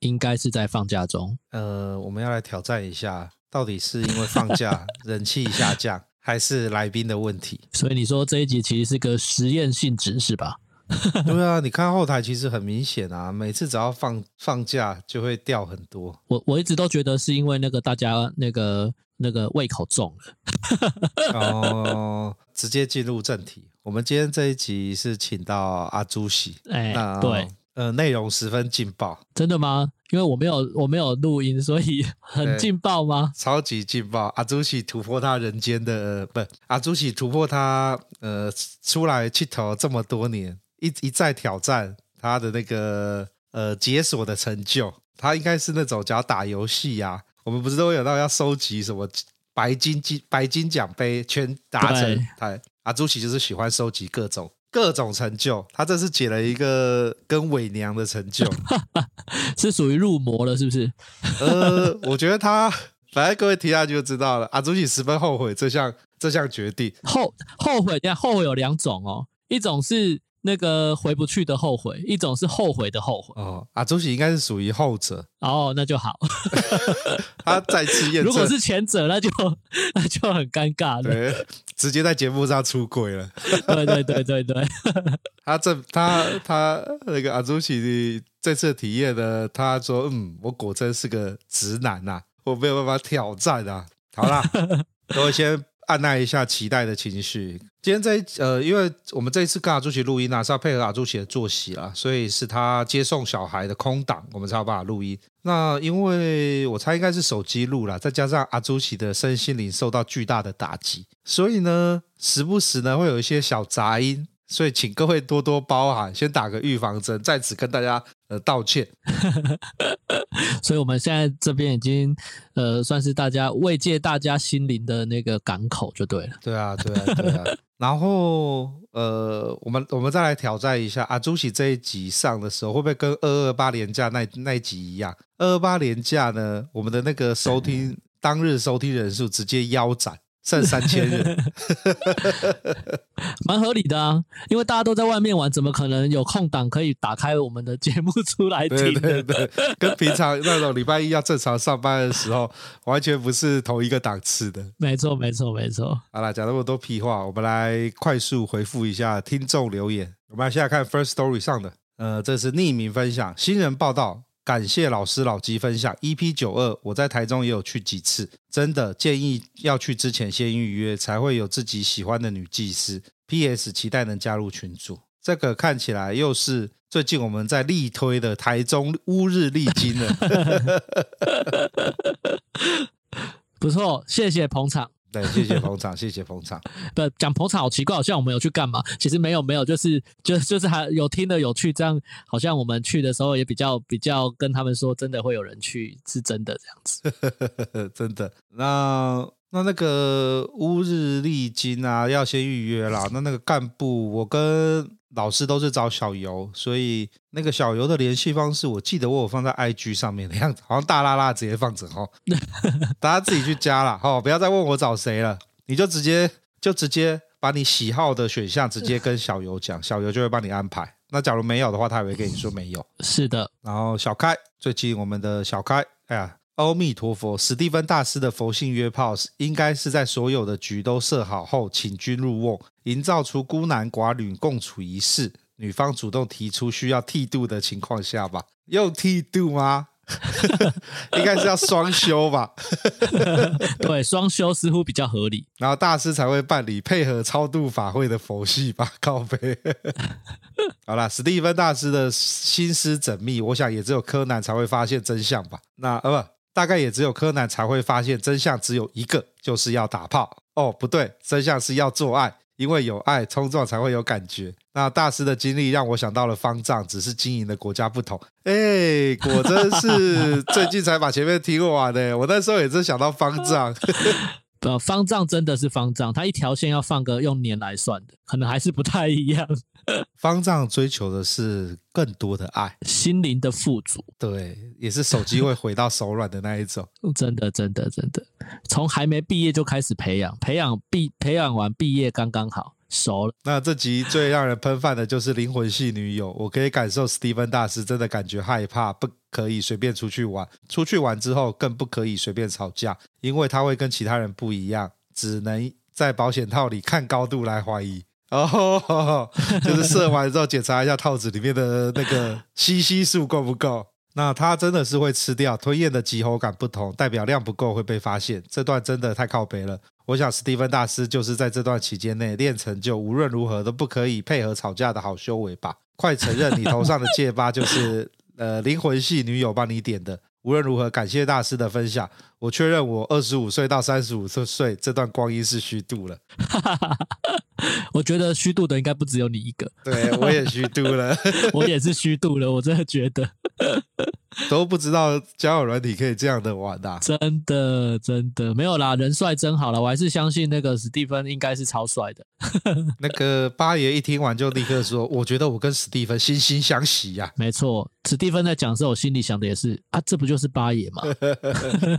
应该是在放假中。呃，我们要来挑战一下，到底是因为放假 人气下降，还是来宾的问题？所以你说这一集其实是个实验性质，是吧？对啊，你看后台其实很明显啊，每次只要放放假就会掉很多。我我一直都觉得是因为那个大家那个那个胃口重了。哦，直接进入正题，我们今天这一集是请到阿朱喜。哎，对。呃，内容十分劲爆，真的吗？因为我没有我没有录音，所以 很劲爆吗？超级劲爆！阿朱喜突破他人间的，呃、不，阿朱喜突破他呃出来去投这么多年，一一再挑战他的那个呃解锁的成就。他应该是那种只要打游戏呀，我们不是都有到要收集什么白金金白金奖杯全达成？他阿朱喜就是喜欢收集各种。各种成就，他这是解了一个跟伪娘的成就，是属于入魔了，是不是？呃，我觉得他，反正各位提下去就知道了。阿朱喜十分后悔这项这项决定，后后悔，你看后悔有两种哦，一种是。那个回不去的后悔，一种是后悔的后悔。哦，阿朱喜应该是属于后者。哦，那就好。他再次验证，如果是前者，那就 那就很尴尬了。对，直接在节目上出轨了。对对对对对。他这他他那个阿朱喜这次体验呢，他说：“嗯，我果真是个直男呐、啊，我没有办法挑战啊。”好啦，等我先。按捺一下期待的情绪。今天这一呃，因为我们这一次跟阿朱奇录音啊，是要配合阿朱奇的作息啊，所以是他接送小孩的空档，我们才有办法录音。那因为我猜应该是手机录啦，再加上阿朱奇的身心灵受到巨大的打击，所以呢，时不时呢会有一些小杂音。所以，请各位多多包涵，先打个预防针，在此跟大家呃道歉。所以，我们现在这边已经呃算是大家慰藉大家心灵的那个港口，就对了。对啊，对啊，对啊。然后呃，我们我们再来挑战一下，阿朱喜这一集上的时候，会不会跟二二八连假那那一集一样？二二八连假呢，我们的那个收听 当日收听人数直接腰斩。剩三千人，蛮合理的啊，因为大家都在外面玩，怎么可能有空档可以打开我们的节目出来听？对对对，跟平常那种礼拜一要正常上班的时候，完全不是同一个档次的。没错，没错，没错。好了，讲那么多屁话，我们来快速回复一下听众留言。我们来现在看 First Story 上的，呃，这是匿名分享，新人报道。感谢老师老鸡分享 EP 九二，我在台中也有去几次，真的建议要去之前先预约，才会有自己喜欢的女技师。PS 期待能加入群组。这个看起来又是最近我们在力推的台中乌日丽晶了，不错，谢谢捧场。对，谢谢捧场，谢谢捧场。不讲捧场好奇怪，好像我们有去干嘛？其实没有，没有，就是就就是还有听的有趣，这样好像我们去的时候也比较比较跟他们说，真的会有人去，是真的这样子，真的。那那那个乌日丽金啊，要先预约啦。那那个干部，我跟。老师都是找小游，所以那个小游的联系方式，我记得我有放在 IG 上面的样子，好像大拉拉直接放着哈，大家自己去加啦，哈，不要再问我找谁了，你就直接就直接把你喜好的选项直接跟小游讲，小游就会帮你安排。那假如没有的话，他也会跟你说没有。是的，然后小开，最近我们的小开，哎呀。阿弥陀佛，史蒂芬大师的佛性约炮应该是在所有的局都设好后，请君入瓮，营造出孤男寡女共处一室，女方主动提出需要剃度的情况下吧？用剃度吗？应该是要双修吧？对，双修似乎比较合理。然后大师才会办理配合超度法会的佛系吧？靠北。好啦，史蒂芬大师的心思缜密，我想也只有柯南才会发现真相吧？那呃不。大概也只有柯南才会发现真相，只有一个，就是要打炮。哦，不对，真相是要做爱，因为有爱冲撞才会有感觉。那大师的经历让我想到了方丈，只是经营的国家不同。哎，果真是 最近才把前面听完的。我那时候也是想到方丈。呃，方丈真的是方丈，他一条线要放个用年来算的，可能还是不太一样。方丈追求的是更多的爱，心灵的富足。对，也是手机会回到手软的那一种。真的，真的，真的，从还没毕业就开始培养，培养毕培养完毕业刚刚好熟了。那这集最让人喷饭的就是灵魂系女友，我可以感受史蒂芬大师真的感觉害怕，不可以随便出去玩，出去玩之后更不可以随便吵架，因为他会跟其他人不一样，只能在保险套里看高度来怀疑。哦，就是射完之后检查一下套子里面的那个吸吸数够不够。那他真的是会吃掉，吞咽的急喉感不同，代表量不够会被发现。这段真的太靠北了。我想史蒂芬大师就是在这段期间内练成就无论如何都不可以配合吵架的好修为吧。快承认你头上的戒疤就是呃灵魂系女友帮你点的。无论如何，感谢大师的分享。我确认我二十五岁到三十五岁这段光阴是虚度了。我觉得虚度的应该不只有你一个。对，我也虚度了，我也是虚度了。我真的觉得 都不知道交友软体可以这样的玩的、啊。真的，真的没有啦，人帅真好了。我还是相信那个史蒂芬应该是超帅的。那个八爷一听完就立刻说：“我觉得我跟史蒂芬惺惺相惜呀、啊。”没错，史蒂芬在讲的时候，我心里想的也是啊，这不就是八爷吗？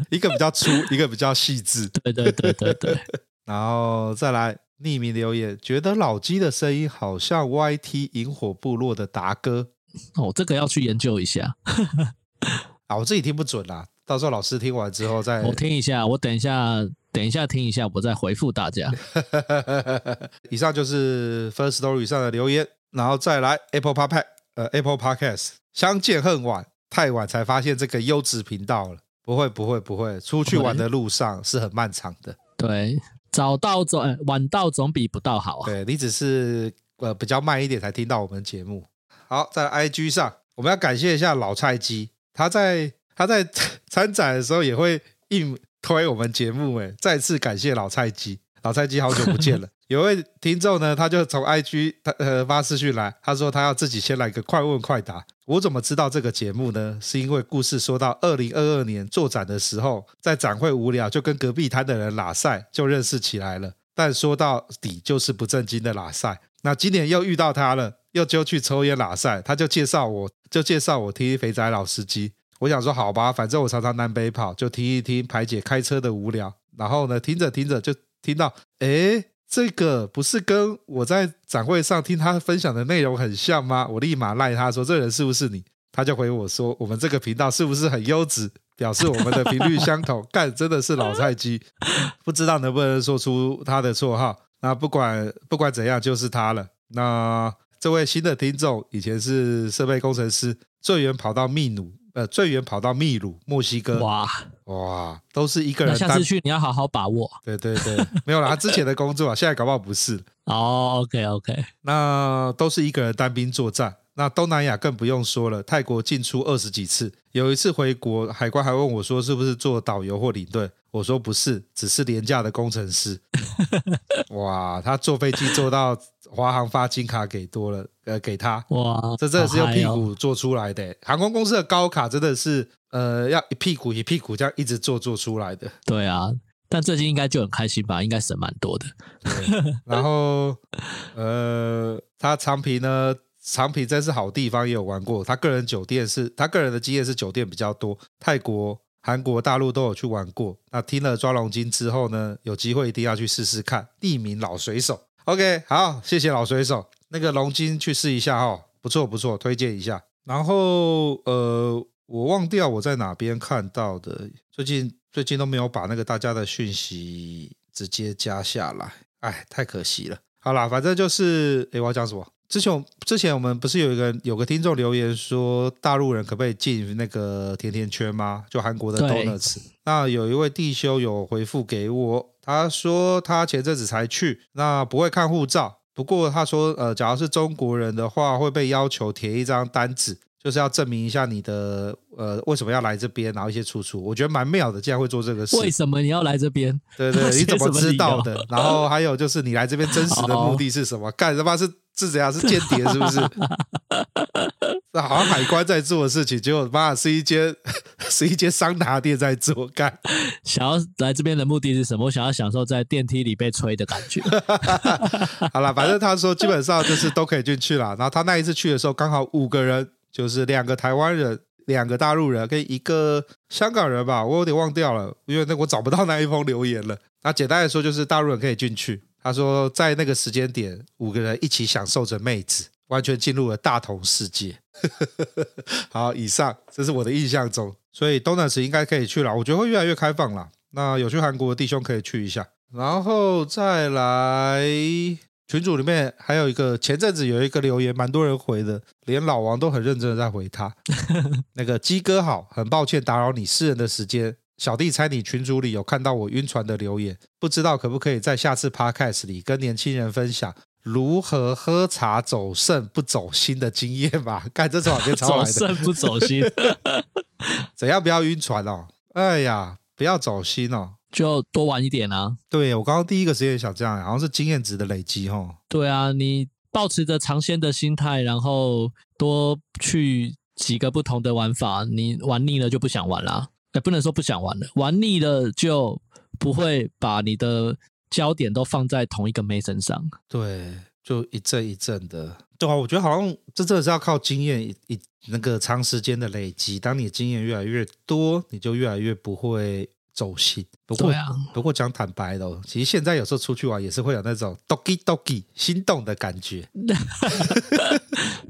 一个。比较粗，一个比较细致。对对对对对，然后再来匿名留言，觉得老鸡的声音好像 YT 萤火部落的达哥。哦，这个要去研究一下。啊，我自己听不准啦，到时候老师听完之后再。我听一下，我等一下，等一下听一下，我再回复大家。以上就是 Firstory 上的留言，然后再来 Apple Podcast，呃，Apple Podcast，相见恨晚，太晚才发现这个优质频道了。不会不会不会，出去玩的路上是很漫长的。对，早到总晚到总比不到好啊。对，你只是呃比较慢一点才听到我们节目。好，在 IG 上，我们要感谢一下老菜鸡，他在他在参展的时候也会硬推我们节目。哎，再次感谢老菜鸡，老菜鸡好久不见了。有位听众呢，他就从 IG 他呃发私讯来，他说他要自己先来个快问快答。我怎么知道这个节目呢？是因为故事说到二零二二年做展的时候，在展会无聊就跟隔壁摊的人拉赛，就认识起来了。但说到底就是不正经的拉赛。那今年又遇到他了，又揪去抽烟拉赛，他就介绍我，就介绍我听肥仔老司机。我想说好吧，反正我常常南北跑，就听一听排解开车的无聊。然后呢，听着听着就听到，诶这个不是跟我在展会上听他分享的内容很像吗？我立马赖他说：“这人是不是你？”他就回我说：“我们这个频道是不是很优质？表示我们的频率相同。”干，真的是老菜鸡，不知道能不能说出他的绰号。那不管不管怎样，就是他了。那这位新的听众以前是设备工程师，最远跑到秘鲁。呃，最远跑到秘鲁、墨西哥，哇哇，都是一个人。下次去你要好好把握。对对对，没有啦，他之前的工作啊，现在搞不好不是。哦，OK OK，那都是一个人单兵作战。那东南亚更不用说了，泰国进出二十几次。有一次回国，海关还问我说：“是不是做导游或领队？”我说：“不是，只是廉价的工程师。”哇，他坐飞机坐到华航发金卡给多了，呃，给他。哇，这真的是用屁股做出来的。航空公司的高卡真的是，呃，要一屁股一屁股这样一直做做出来的。对啊，但最近应该就很开心吧？应该省蛮多的。然后，呃，他长平呢？长平真是好地方，也有玩过。他个人酒店是他个人的经验是酒店比较多，泰国、韩国、大陆都有去玩过。那听了抓龙筋之后呢，有机会一定要去试试看。匿名老水手，OK，好，谢谢老水手。那个龙筋去试一下哦，不错不错，推荐一下。然后呃，我忘掉我在哪边看到的，最近最近都没有把那个大家的讯息直接加下来，哎，太可惜了。好啦，反正就是，诶，我要讲什么？之前，之前我们不是有一个有个听众留言说，大陆人可不可以进那个甜甜圈吗？就韩国的 Donuts。那有一位弟兄有回复给我，他说他前阵子才去，那不会看护照。不过他说，呃，假如是中国人的话，会被要求填一张单子，就是要证明一下你的呃为什么要来这边，然后一些出处，我觉得蛮妙的，竟然会做这个事。为什么你要来这边？对对，你怎么知道的？然后还有就是你来这边真实的目的是什么？干他妈是是怎样？是间谍是不是？好像海关在做的事情，结果妈是一间是一间桑拿店在做。干，想要来这边的目的是什么？我想要享受在电梯里被吹的感觉。好了，反正他说基本上就是都可以进去了。然后他那一次去的时候，刚好五个人。就是两个台湾人，两个大陆人跟一个香港人吧，我有点忘掉了，因为那我找不到那一封留言了。那简单来说，就是大陆人可以进去。他说，在那个时间点，五个人一起享受着妹子，完全进入了大同世界。好，以上这是我的印象中，所以 Donuts 应该可以去了。我觉得会越来越开放了。那有去韩国的弟兄可以去一下，然后再来。群组里面还有一个，前阵子有一个留言，蛮多人回的，连老王都很认真的在回他。那个鸡哥好，很抱歉打扰你私人的时间。小弟猜你群组里有看到我晕船的留言，不知道可不可以在下次 podcast 里跟年轻人分享如何喝茶走肾不走心的经验吧？看这次网页抄来的，走肾不走心，怎样不要晕船哦？哎呀，不要走心哦。就多玩一点啊！对，我刚刚第一个时间也想这样，好像是经验值的累积哈。对啊，你保持着尝鲜的心态，然后多去几个不同的玩法，你玩腻了就不想玩了。也不能说不想玩了，玩腻了就不会把你的焦点都放在同一个妹身上。对，就一阵一阵的。对啊，我觉得好像这真的是要靠经验一一那个长时间的累积。当你的经验越来越多，你就越来越不会。走心，不过、啊、不过讲坦白的、哦，其实现在有时候出去玩也是会有那种 doggy doggy 心动的感觉。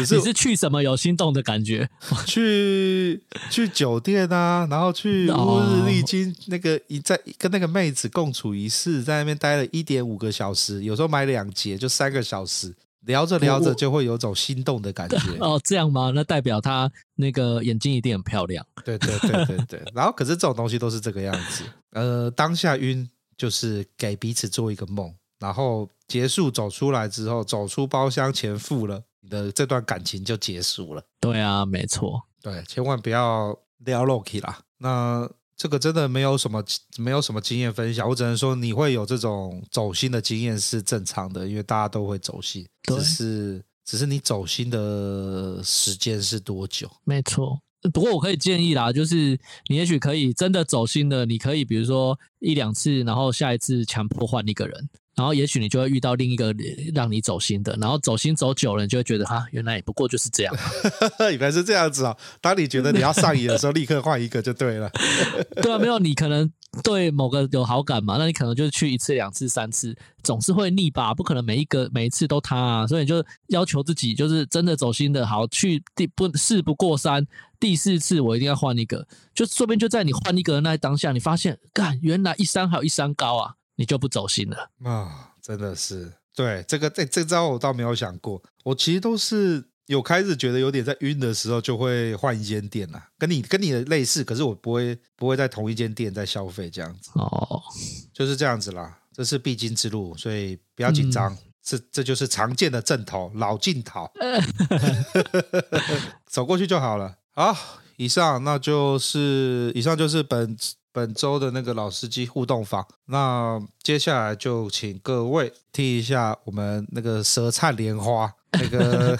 你是去什么有心动的感觉？去去酒店啊，然后去乌日丽晶那个一在跟那个妹子共处一室，在那边待了一点五个小时，有时候买两节就三个小时。聊着聊着就会有种心动的感觉哦，这样吗？那代表他那个眼睛一定很漂亮。对对对对对。然后可是这种东西都是这个样子。呃，当下晕就是给彼此做一个梦，然后结束走出来之后，走出包厢前付了，你的这段感情就结束了。对啊，没错。对，千万不要撩 Loki 啦。那。这个真的没有什么，没有什么经验分享。我只能说，你会有这种走心的经验是正常的，因为大家都会走心，只是只是你走心的时间是多久？没错。不过我可以建议啦，就是你也许可以真的走心的，你可以比如说一两次，然后下一次强迫换一个人。然后也许你就会遇到另一个让你走心的，然后走心走久了，你就会觉得哈，原来也不过就是这样，原来是这样子啊！当你觉得你要上瘾的时候，立刻换一个就对了。对啊，没有你可能对某个有好感嘛，那你可能就去一次、两次、三次，总是会腻吧？不可能每一个每一次都他啊，所以你就要求自己，就是真的走心的好，去第不事不过三，第四次我一定要换一个，就说不定就在你换一个的那当下，你发现，干，原来一山还有一山高啊！你就不走心了啊、哦！真的是，对这个这这招我倒没有想过。我其实都是有开始觉得有点在晕的时候，就会换一间店啦。跟你跟你的类似，可是我不会不会在同一间店在消费这样子。哦，就是这样子啦，这是必经之路，所以不要紧张。这、嗯、这就是常见的阵头，老镜头 走过去就好了。好，以上那就是以上就是本。本周的那个老司机互动房，那接下来就请各位听一下我们那个舌灿莲花那个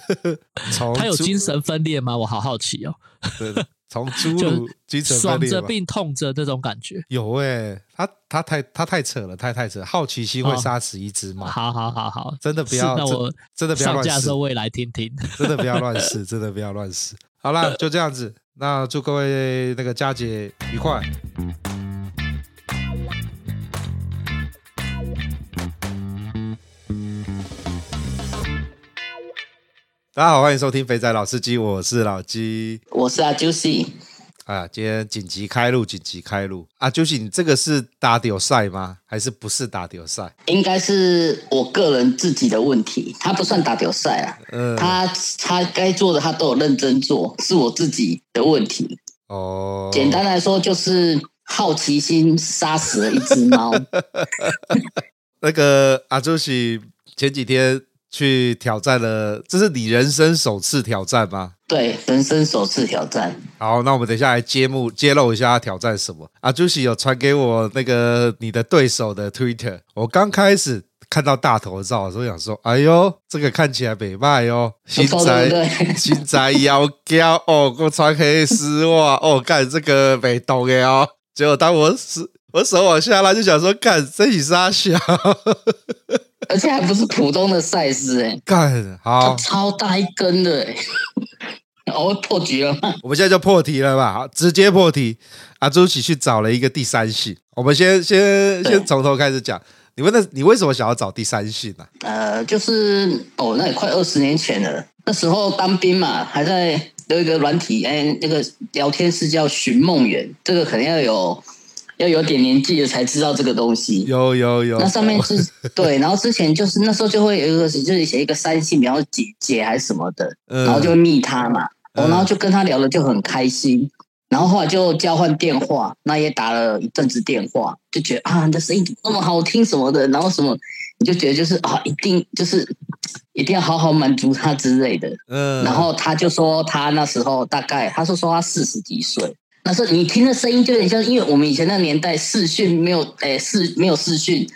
从他有精神分裂吗？我好好奇哦。对，从侏儒精神分裂，爽着并痛着这种感觉有诶、欸，他他太他太扯了，太太扯，好奇心会杀死一只猫。好好好好，真的不要，那我真的不要乱试。上架的时候我也来听听，真的不要乱 试，真的不要乱试。好啦，就这样子。那祝各位那个佳节愉快。大家好，欢迎收听肥仔老司机，我是老鸡，我是阿 Juicy。啊，今天紧急开路，紧急开路啊！Juicy，你这个是打屌赛吗？还是不是打屌赛？应该是我个人自己的问题，他不算打屌赛啊。嗯，他他该做的他都有认真做，是我自己的问题。哦，简单来说就是好奇心杀死了一只猫。那个阿 Juicy 前几天去挑战了，这是你人生首次挑战吗？对，人生首次挑战。好，那我们等一下来揭幕，揭露一下他挑战什么。阿朱喜有传给我那个你的对手的 Twitter，我刚开始看到大头照的时候想说，哎呦，这个看起来美卖哟，身材身材窈窕哦，我穿黑丝袜哦，干这个没动的哦。结果当我手我手往下拉，就想说，干这是啥小？而且还不是普通的 size 哎，干好超大一根的哎。我破题了吗？我们现在就破题了吧，好，直接破题。阿朱奇去找了一个第三性，我们先先先从头开始讲。你问的，你为什么想要找第三性呢、啊？呃，就是哦，那也快二十年前了。那时候当兵嘛，还在有一个软体，哎，那个聊天室叫寻梦园，这个肯定要有要有点年纪了才知道这个东西。有有有。那上面是对，然后之前就是那时候就会有一个，就是写一个三性，然后姐姐还是什么的，然后就会密他嘛。然后就跟他聊的就很开心，然后后来就交换电话，那也打了一阵子电话，就觉得啊，你的声音那么好听什么的，然后什么你就觉得就是啊，一定就是一定要好好满足他之类的。嗯，然后他就说他那时候大概，他说说他四十几岁，那时候你听的声音就有点像，因为我们以前那个年代视讯没有，诶视没有视讯，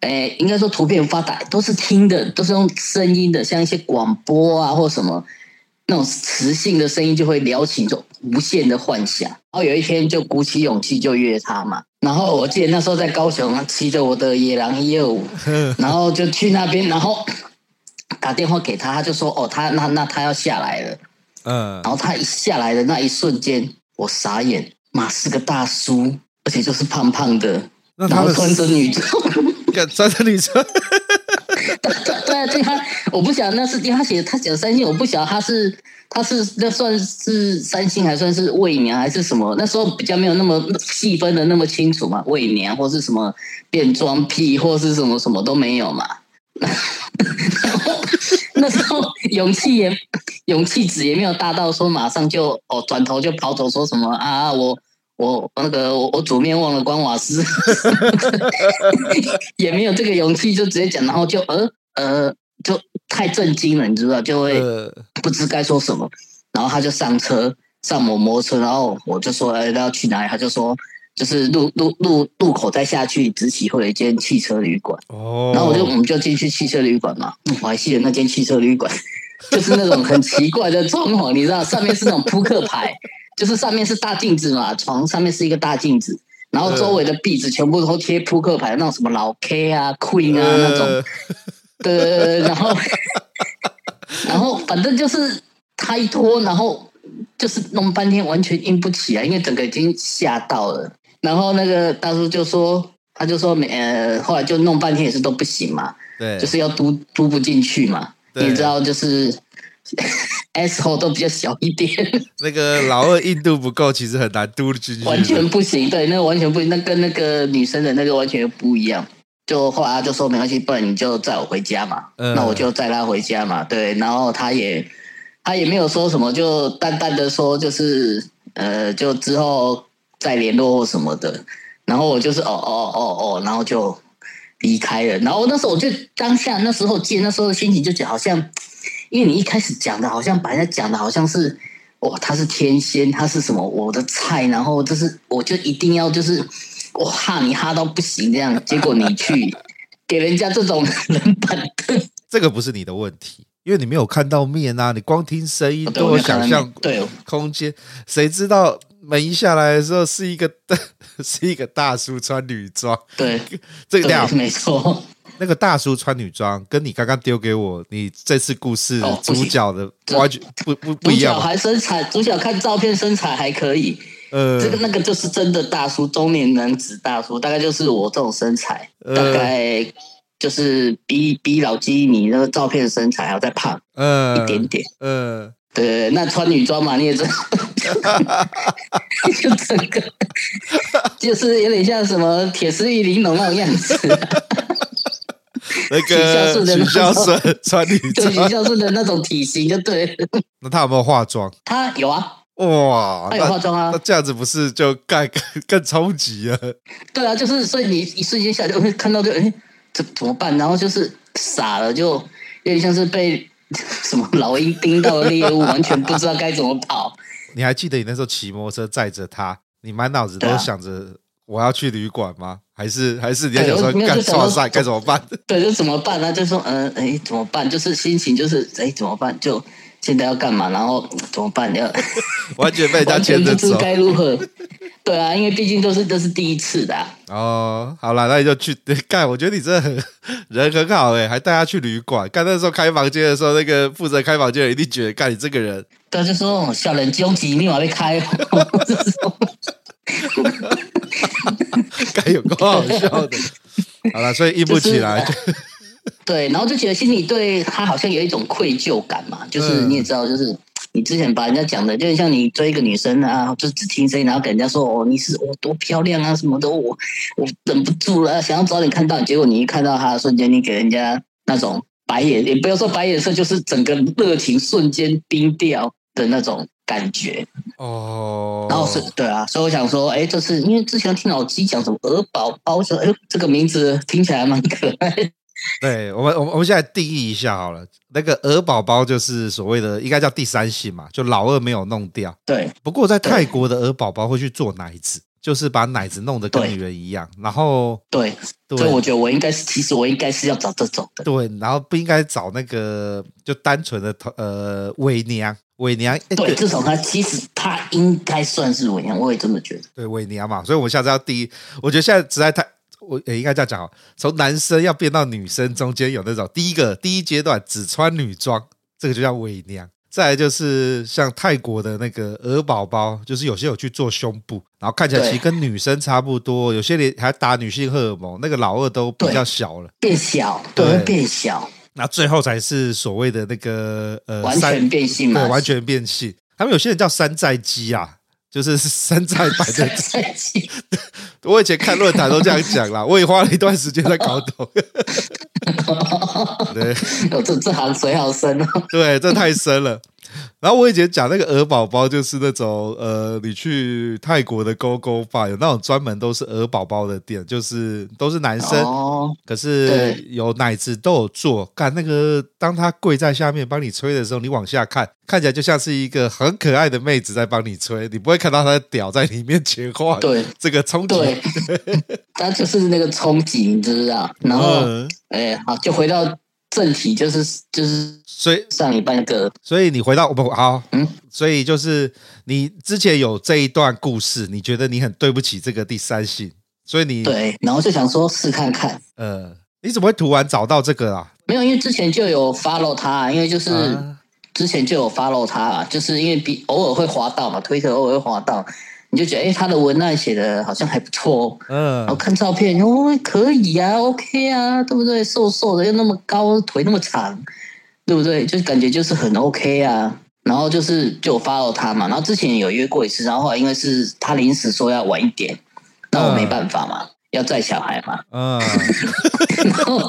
诶应该说图片发达，都是听的，都是用声音的，像一些广播啊或什么。那种磁性的声音就会撩起一种无限的幻想，然后有一天就鼓起勇气就约他嘛。然后我记得那时候在高雄，骑着我的野狼一二五，然后就去那边，然后打电话给他，他就说：“哦，他那那他要下来了。”嗯，然后他一下来的那一瞬间，我傻眼，妈是个大叔，而且就是胖胖的，然后穿着女装，穿着女装。对啊，对他我不晓得那是因为他写他写的三星，我不晓得他是他是那算是三星还算是伪娘还是什么？那时候比较没有那么细分的那么清楚嘛，伪娘或是什么变装癖或是什么什么都没有嘛。那时候勇气也勇气值也没有大到说马上就哦转头就跑走说什么啊我。我那个我我煮面忘了关瓦斯，也没有这个勇气就直接讲，然后就呃呃就太震惊了，你知道就会不知该说什么，然后他就上车上摩摩托车，然后我就说哎，他要去哪里？他就说就是路路路路口再下去直起会有一间汽车旅馆哦，然后我就我们就进去汽车旅馆嘛，我还记得那间汽车旅馆就是那种很奇怪的装潢，你知道上面是那种扑克牌。就是上面是大镜子嘛，床上面是一个大镜子，然后周围的壁纸全部都贴扑克牌，那种什么老 K 啊、Queen 啊那种，对对对，然后 然后反正就是他一拖，然后就是弄半天完全硬不起来，因为整个已经吓到了。然后那个大叔就说，他就说没，呃，后来就弄半天也是都不行嘛，对，就是要嘟嘟不进去嘛，你知道就是。S O 都比较小一点，那个老二硬度不够，其实很难嘟进去。完全不行，对，那个完全不行，那跟那个女生的那个完全不一样。就后来他就说没关系，不然你就载我回家嘛。嗯、那我就载他回家嘛，对。然后他也他也没有说什么，就淡淡的说就是呃，就之后再联络或什么的。然后我就是哦哦哦哦，然后就离开了。然后那时候我就当下那时候见那时候的心情就觉得好像。因为你一开始讲的，好像把人家讲的好像是，哇，他是天仙，他是什么我的菜，然后就是我就一定要就是，我哈你哈到不行这样，结果你去给人家这种冷板凳，这个不是你的问题，因为你没有看到面啊，你光听声音都有想象对空间，谁知道门一下来的时候是一个 是一个大叔穿女装，对，这个样没错。那个大叔穿女装，跟你刚刚丢给我，你这次故事主角的完全不不不一样。主角还身材，主角看照片身材还可以。呃，这个那个就是真的大叔，中年男子大叔，大概就是我这种身材，呃、大概就是比比老基你那个照片身材还要再胖，呃，一点点。呃，对，那穿女装嘛，你也知道，就整个就是有点像什么铁丝玉玲珑那种样子。那个许孝顺穿女装，许孝顺的那种体型就对了。那他有没有化妆？他有啊。哇，他有化妆啊。那这样子不是就更更超级啊？对啊，就是所以你一瞬间下就会看到就哎，这怎么办？然后就是傻了，就有点像是被 什么老鹰盯到的猎物，完全不知道该怎么跑。你还记得你那时候骑摩托车载着他，你满脑子都想着我要去旅馆吗？还是还是你要想说干错赛该怎么办？对，就怎么办呢？就说嗯，哎、欸，怎么办？就是心情就是哎、欸，怎么办？就现在要干嘛？然后怎么办？要 完全被人家牵着 走，该如何？对啊，因为毕竟都是都是第一次的、啊。哦，好了，那你就去 干。我觉得你真的很人很好哎，还带他去旅馆。干那时候开房间的时候，那个负责开房间的人一定觉得干你这个人。他，就说小人终极密码被开。该有够好笑的。好了，所以硬不起来。就是、对，然后就觉得心里对他好像有一种愧疚感嘛。就是你也知道，就是。你之前把人家讲的，就像你追一个女生啊，就只听声音，然后给人家说哦，你是我多漂亮啊，什么的，我我忍不住了，想要早点看到。结果你一看到他的瞬间，你给人家那种白眼，也不要说白眼色，就是整个热情瞬间冰掉的那种感觉哦。然后是对啊，所以我想说，哎，这是因为之前听老鸡讲什么鹅宝宝，说哎，这个名字听起来蛮可爱。对我们，我们我们现在定义一下好了。那个鹅宝宝就是所谓的，应该叫第三性嘛，就老二没有弄掉。对。不过在泰国的鹅宝宝会去做奶子，就是把奶子弄得跟女人一样。然后，对，对，所以我觉得我应该是，其实我应该是要找这种的。对，然后不应该找那个就单纯的呃伪娘，伪娘。对，至少他其实他应该算是伪娘，我也这么觉得。对，伪娘嘛，所以我们下次要第一，我觉得现在实在太。我也应该这样讲，从男生要变到女生中间有那种第一个第一阶段只穿女装，这个就叫伪娘。再来就是像泰国的那个鹅宝宝，就是有些有去做胸部，然后看起来其实跟女生差不多，有些连还打女性荷尔蒙，那个老二都比较小了，变小，对，变小。那最后才是所谓的那个呃完全变性嘛，对，完全变性。他们有些人叫山寨机啊。就是山寨版的，我以前看论坛都这样讲啦，我也花了一段时间在搞懂。对，这这行水好深哦。对，这太深了。然后我以前讲那个鹅宝宝，就是那种呃，你去泰国的 Go Go Bar 有那种专门都是鹅宝宝的店，就是都是男生，哦、可是有奶子都有做。干那个，当他跪在下面帮你吹的时候，你往下看，看起来就像是一个很可爱的妹子在帮你吹，你不会看到他的屌在你面前晃。对，这个冲击，对，他就是那个冲击，你知道？然后，哎、嗯，好，就回到。正题就是就是，所以上一半个，所以你回到我们好，嗯，所以就是你之前有这一段故事，你觉得你很对不起这个第三性，所以你对，然后就想说试看看，呃，你怎么会突然找到这个啊？没有，因为之前就有 follow 他，因为就是之前就有 follow 他，就是因为比偶尔会滑到嘛，推特偶尔会滑到。你就觉得，哎、欸，他的文案写的好像还不错，嗯，然后看照片，哦，可以啊，OK 啊，对不对？瘦瘦的又那么高，腿那么长，对不对？就感觉就是很 OK 啊。然后就是就 follow 他嘛，然后之前有约过一次，然后后来因为是他临时说要晚一点，那我没办法嘛，嗯、要载小孩嘛，嗯，然后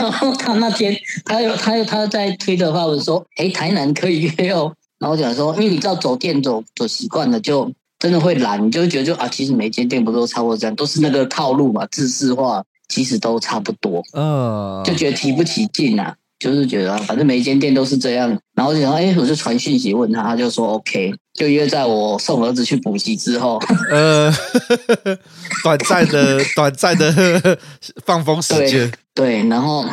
然后他那天他又他又他在推的话，我就说，哎，台南可以约哦。然后我讲说，因为你知道走店走走习惯了就。真的会懒，你就会觉得就啊，其实每间店不都差不多这样，都是那个套路嘛，制式化其实都差不多，嗯，就觉得提不起劲啊，就是觉得反正每一间店都是这样，然后就想哎，我就传讯息问他，他就说 OK，就约在我送儿子去补习之后，呃，短暂的 短暂的放风时间，对，然后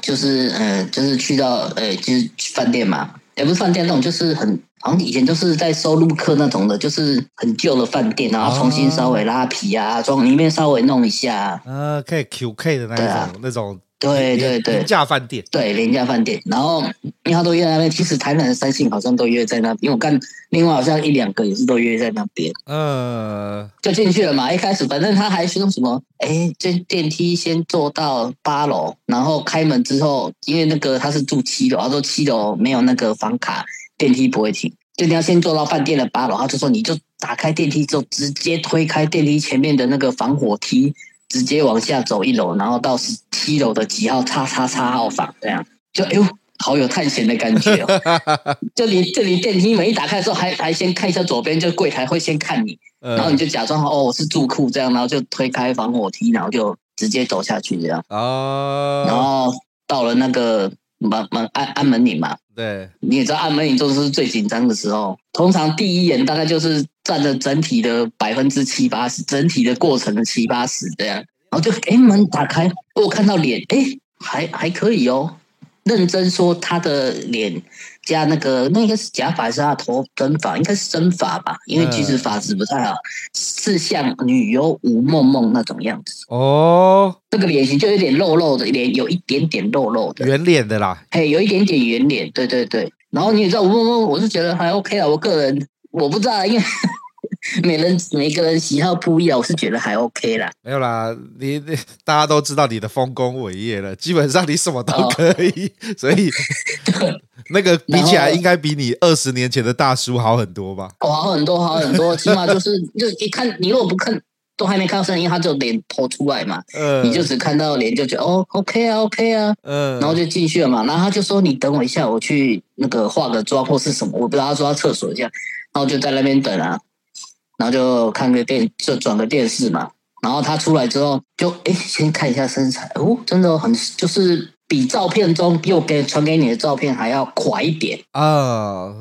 就是呃，就是去到呃，就是饭店嘛。也不是饭店那种，就是很好像以前都是在收录客那种的，就是很旧的饭店，然后重新稍微拉皮啊，装里面稍微弄一下，呃，可以 QK 的那种，啊、那种。对对对，廉价饭店，对廉价饭店。然后因为他都约在那边，其实台南的三性好像都约在那边，因为我看另外好像一两个也是都约在那边。呃，就进去了嘛。一开始反正他还说什么，哎，这电梯先坐到八楼，然后开门之后，因为那个他是住七楼，他说七楼没有那个房卡，电梯不会停，就你要先坐到饭店的八楼。他就说你就打开电梯之后，直接推开电梯前面的那个防火梯。直接往下走一楼，然后到十七楼的几号叉叉叉号房，这样就哎呦，好有探险的感觉哦！就你这里电梯门一打开的时候，还还先看一下左边，就柜台会先看你，然后你就假装哦，我是住库这样，然后就推开防火梯，然后就直接走下去这样。哦，然后到了那个门门按按门铃嘛。对，你也知道按门铃就是最紧张的时候，通常第一眼大概就是占了整体的百分之七八十，整体的过程的七八十这样。然后就哎门打开，我看到脸，哎还还可以哦。认真说，他的脸加那个，那个是假发还是他头真发？应该是真发吧，因为其实发质不太好，是像女优吴梦梦那种样子。哦，这个脸型就有点肉肉的脸，有一点点肉肉的圆脸的啦。嘿，有一点点圆脸，对对对。然后你也知道吴梦梦，我是觉得还 OK 啊，我个人我不知道，因为。每人每个人喜好不一样，我是觉得还 OK 啦。没有啦，你你大家都知道你的丰功伟业了，基本上你什么都可以，哦、所以 对那个比起来，应该比你二十年前的大叔好很多吧？哦，好很多，好很多，起码就是就一看，你如果不看，都还没看到声音，他就脸头出来嘛，嗯，你就只看到脸，就觉得哦，OK 啊，OK 啊，嗯，然后就进去了嘛，然后他就说你等我一下，我去那个化个妆或是什么，我不知道，他说他厕所一下，然后就在那边等啊。然后就看个电，就转个电视嘛。然后他出来之后，就哎，先看一下身材。哦，真的很，就是比照片中又给传给你的照片还要垮一点啊。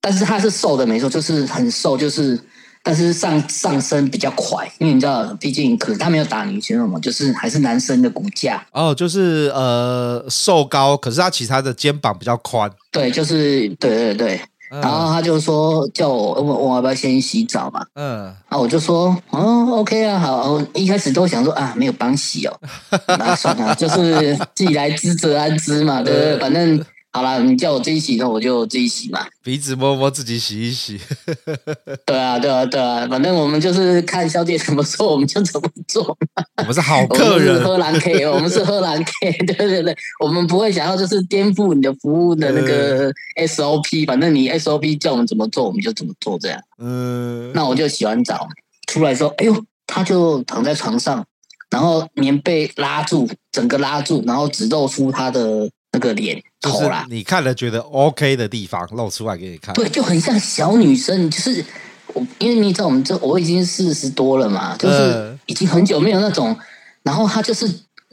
但是他是瘦的，没错，就是很瘦，就是但是上上身比较快，因为你知道，毕竟可他没有打女生了嘛，就是还是男生的骨架哦，就是呃瘦高，可是他其实他的肩膀比较宽。对，就是对对对。然后他就说叫我问我要不要先洗澡嘛，嗯，啊我就说哦 OK 啊好，一开始都想说啊没有帮洗哦，那算了，就是既来之则安之嘛，对不对？反正。好啦，你叫我自己洗，那我就自己洗嘛。鼻子摸摸，自己洗一洗。对啊，对啊，对啊，反正我们就是看小姐怎么做，我们就怎么做。我们是好客人，喝蓝 K，我们是喝蓝 K。对对对，我们不会想要就是颠覆你的服务的那个 SOP，反正你 SOP 叫我们怎么做，我们就怎么做这样。嗯。那我就洗完澡出来说，哎呦，他就躺在床上，然后棉被拉住，整个拉住，然后只露出他的。那个脸头啦，你看了觉得 OK 的地方露出来给你看，对，就很像小女生，就是我，因为你知道我们这我已经四十多了嘛，就是已经很久没有那种，然后他就是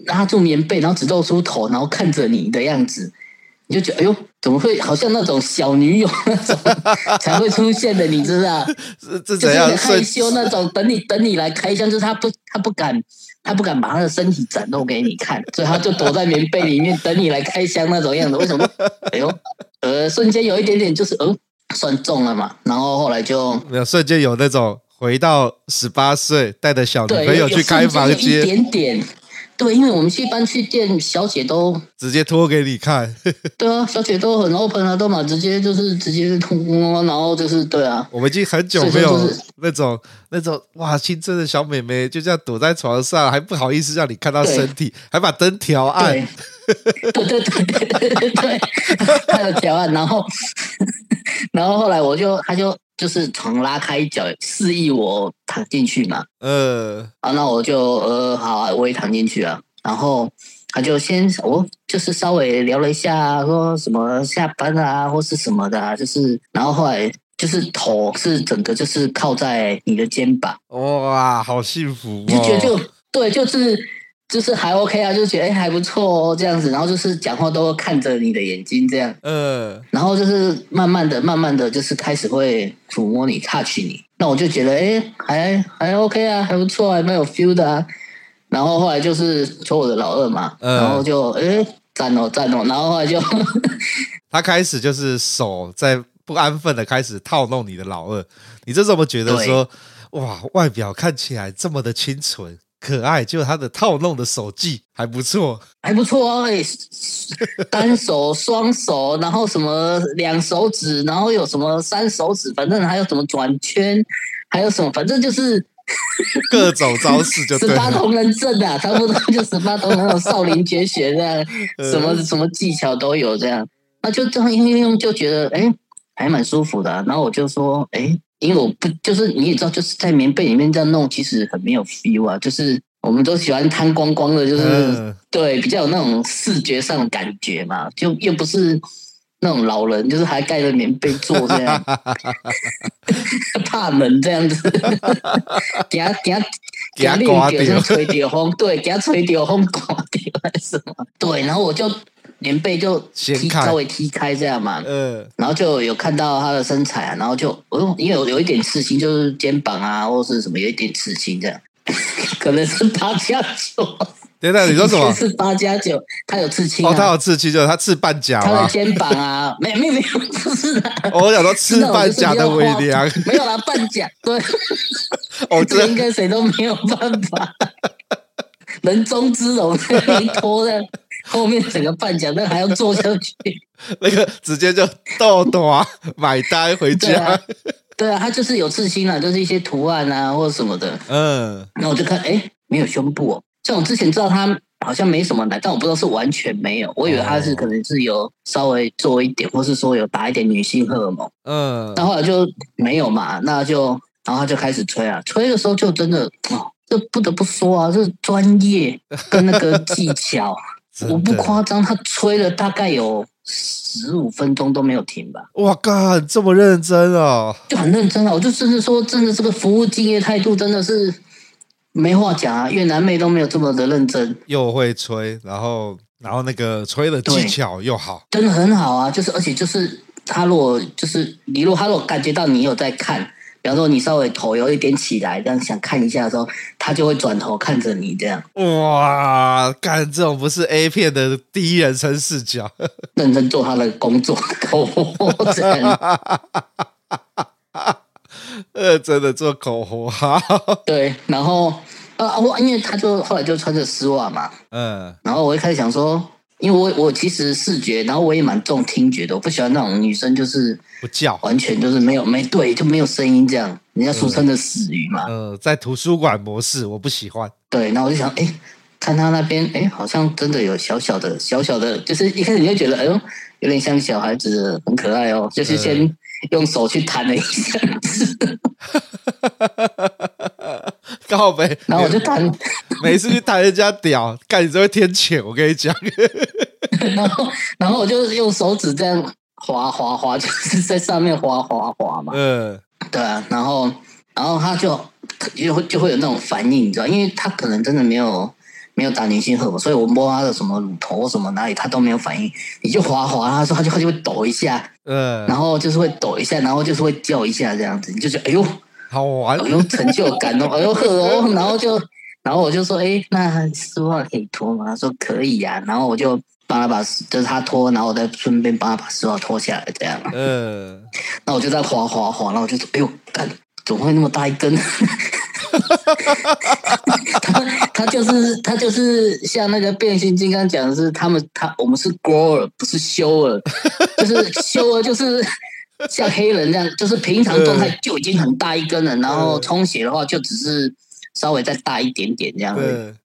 拉住棉被，然后只露出头，然后看着你的样子，你就觉得哎呦，怎么会好像那种小女友那种 才会出现的，你知道？是这怎样？就是害羞那种，等你等你来开箱，就是他不他不敢。他不敢把他的身体展露给你看，所以他就躲在棉被里面等你来开箱那种样子。为什么？哎呦，呃，瞬间有一点点就是，呃，算中了嘛。然后后来就没有瞬间有那种回到十八岁带着小女朋友去开房间，一点点。对，因为我们去一般去店，小姐都直接脱给你看。对啊，小姐都很 open 啊，都嘛直接就是直接脱，然后就是对啊。我们已经很久没有那种那种哇青春的小美眉就这样躲在床上，还不好意思让你看到身体，还把灯调暗。对对对对对对对，还有调暗，然后然后后来我就他就。就是床拉开一角，示意我躺进去嘛。呃，啊，那我就呃，好啊，我也躺进去啊。然后他就先，我就是稍微聊了一下，说什么下班啊，或是什么的啊，就是，然后后来就是头是整个就是靠在你的肩膀。哇，好幸福哦！就觉得就对，就是。就是还 OK 啊，就觉得哎还不错哦这样子，然后就是讲话都看着你的眼睛这样，嗯，然后就是慢慢的、慢慢的就是开始会抚摸你、touch 你，那我就觉得哎还还 OK 啊，还不错，还蛮有 feel 的啊。然后后来就是求我的老二嘛，嗯、然后就哎赞哦赞哦，然后后来就 他开始就是手在不安分的开始套弄你的老二，你这怎么觉得说哇外表看起来这么的清纯？可爱，就他的套弄的手技还不错，还不错啊！哎，单手、双手，然后什么两手指，然后有什么三手指，反正还有什么转圈，还有什么，反正就是各种招式就十八铜人阵啊，差不多就 十八铜人那种少林绝学这样，什么什么技巧都有这样，那就这样用用用，就觉得哎，还蛮舒服的啊。然后我就说哎。因为我不就是你也知道，就是在棉被里面这样弄，其实很没有 feel 啊。就是我们都喜欢贪光光的，就是、嗯、对比较有那种视觉上的感觉嘛。就又不是那种老人，就是还盖着棉被坐这样，怕冷这样子，给他给他给他吹掉风，对，给他吹掉风刮掉还是什么？对，然后我就棉被就踢稍微踢开这样嘛，嗯，然后就有看到他的身材啊，然后就哦，因为有有一点刺青，就是肩膀啊或者是什么有一点刺青这样，可能是八加九。等等，你说什么？是八加九，他有刺青、啊、哦，他有刺青，就是他刺半甲、啊，他的肩膀啊，没有没有没有，不是的。我想说刺半甲的微凉，没有啦，半甲，对，哦，这应该谁都没有办法，人中之龙，一拖在后面整个半奖，那还要坐下去，那个直接就豆豆啊，买单回家。对啊，对啊，他就是有刺青啊，就是一些图案啊或者什么的。嗯，那我就看，哎，没有胸部哦。像我之前知道他好像没什么奶，但我不知道是完全没有，我以为他是可能是有稍微做一点，或是说有打一点女性荷尔蒙。嗯，那后来就没有嘛，那就然后他就开始吹啊，吹的时候就真的哦，这不得不说啊，这专业跟那个技巧，我不夸张，他吹了大概有十五分钟都没有停吧。哇靠，这么认真啊？就很认真啊，我就甚至说，真的这个服务敬业态度真的是。没话讲啊，越南妹都没有这么的认真，又会吹，然后然后那个吹的技巧又好，真的很好啊。就是而且就是他如果就是你如果他如果感觉到你有在看，比方说你稍微头有一点起来，这样想看一下的时候，他就会转头看着你这样。哇，干这种不是 A 片的第一人称视角，认真做他的工作，口活真。呃，真的做口红哈，对，然后啊，我因为他就后来就穿着丝袜嘛，嗯，然后我一开始想说，因为我我其实视觉，然后我也蛮重听觉的，我不喜欢那种女生就是不叫，完全就是没有没对就没有声音这样，人家俗称的死鱼嘛，嗯、呃，在图书馆模式我不喜欢，对，那我就想，哎，看他那边，哎，好像真的有小小的小小的，就是一开始你会觉得，哎呦，有点像小孩子，很可爱哦，就是先。嗯用手去弹了一下，刚好没，然后我就弹，每次去弹人家屌，看你只会天谴。我跟你讲，然后，然后我就用手指这样滑滑滑，就是在上面滑滑滑嘛。嗯，对啊，然后，然后他就就会就会有那种反应，你知道，因为他可能真的没有。没有打女性荷尔蒙，所以我摸他的什么乳头什么哪里，他都没有反应。你就滑滑，他说他就他就会抖一下，嗯，然后就是会抖一下，然后就是会叫一下这样子，你就觉得哎呦，好玩，有成就感哦，哎呦呵哦，然后就然后我就说，哎，那丝袜可以脱吗？他说可以呀、啊，然后我就帮他把就是他脱，然后我再顺便帮他把丝袜脱下来，这样，嗯，那我就在滑滑滑，然后我就说，哎呦，干，怎么会那么大一根？他他就是他就是像那个变形金刚讲的是他们他我们是 grower 不是 shower，就是 shower 就是像黑人这样，就是平常状态就已经很大一根了，然后充血的话就只是稍微再大一点点这样。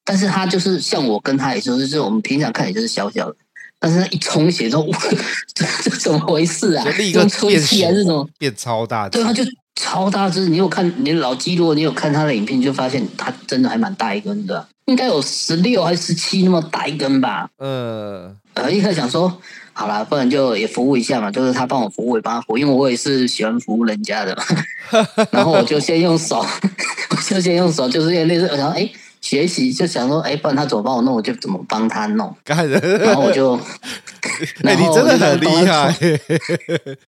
但是他就是像我跟他也说，就是我们平常看也就是小小的，但是他一充血之后，这这怎么回事啊？立刻出气还是什么？变超大？对，他就。超大只！你有看你老基，如果你有看他的影片，就发现他真的还蛮大一根的，应该有十六还是十七那么大一根吧？呃，呃，一开始想说，好啦，不然就也服务一下嘛，就是他帮我服务，也帮他服务，因为我也是喜欢服务人家的嘛。然后我就先用手，我就先用手，就是因为那时候我想，哎。学习就想说，哎，不然他怎么帮我弄，我就怎么帮他弄。然后我就，哎，你真的很厉害，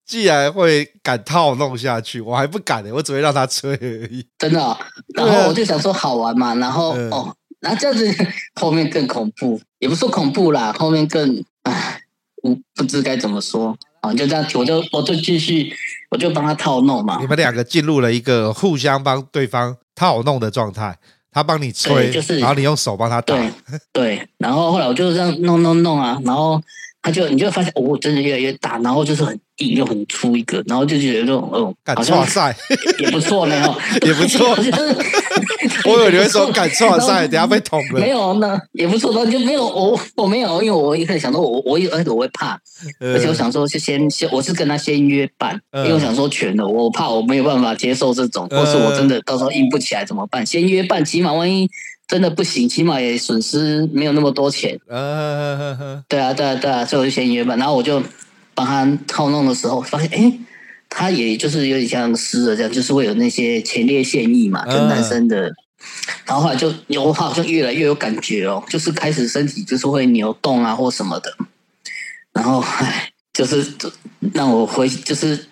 既然会敢套弄下去，我还不敢呢，我只会让他吹而已。真的、哦，然后我就想说好玩嘛，然后、嗯、哦，然后这样子后面更恐怖，也不说恐怖啦，后面更唉，我不知该怎么说啊，就这样，我就我就继续，我就帮他套弄嘛。你们两个进入了一个互相帮对方套弄的状态。他帮你吹，就是，然后你用手帮他打。对，对，然后后来我就这样弄弄弄啊，然后他就你就发现哦，真的越来越大，然后就是很硬又很粗一个，然后就觉得这种哦，好像赛也不错呢，也不错。我以为你会说敢错赛，等下被捅了。没有呢，也不错，那就没有我我没有，因为我一开始想说我我而且我会怕，而且我想说就先先我是跟他先约伴，因为我想说全的，我怕我没有办法接受这种，或是我真的到时候硬不起来怎么办？先约伴，起码万一真的不行，起码也损失没有那么多钱。对啊对啊对啊，所以我就先约伴，然后我就帮他套弄的时候发现，哎，他也就是有点像湿的这样，就是会有那些前列腺液嘛，就男生的。然后后来就有好像越来越有感觉哦，就是开始身体就是会扭动啊或什么的，然后唉，就是让我回，就是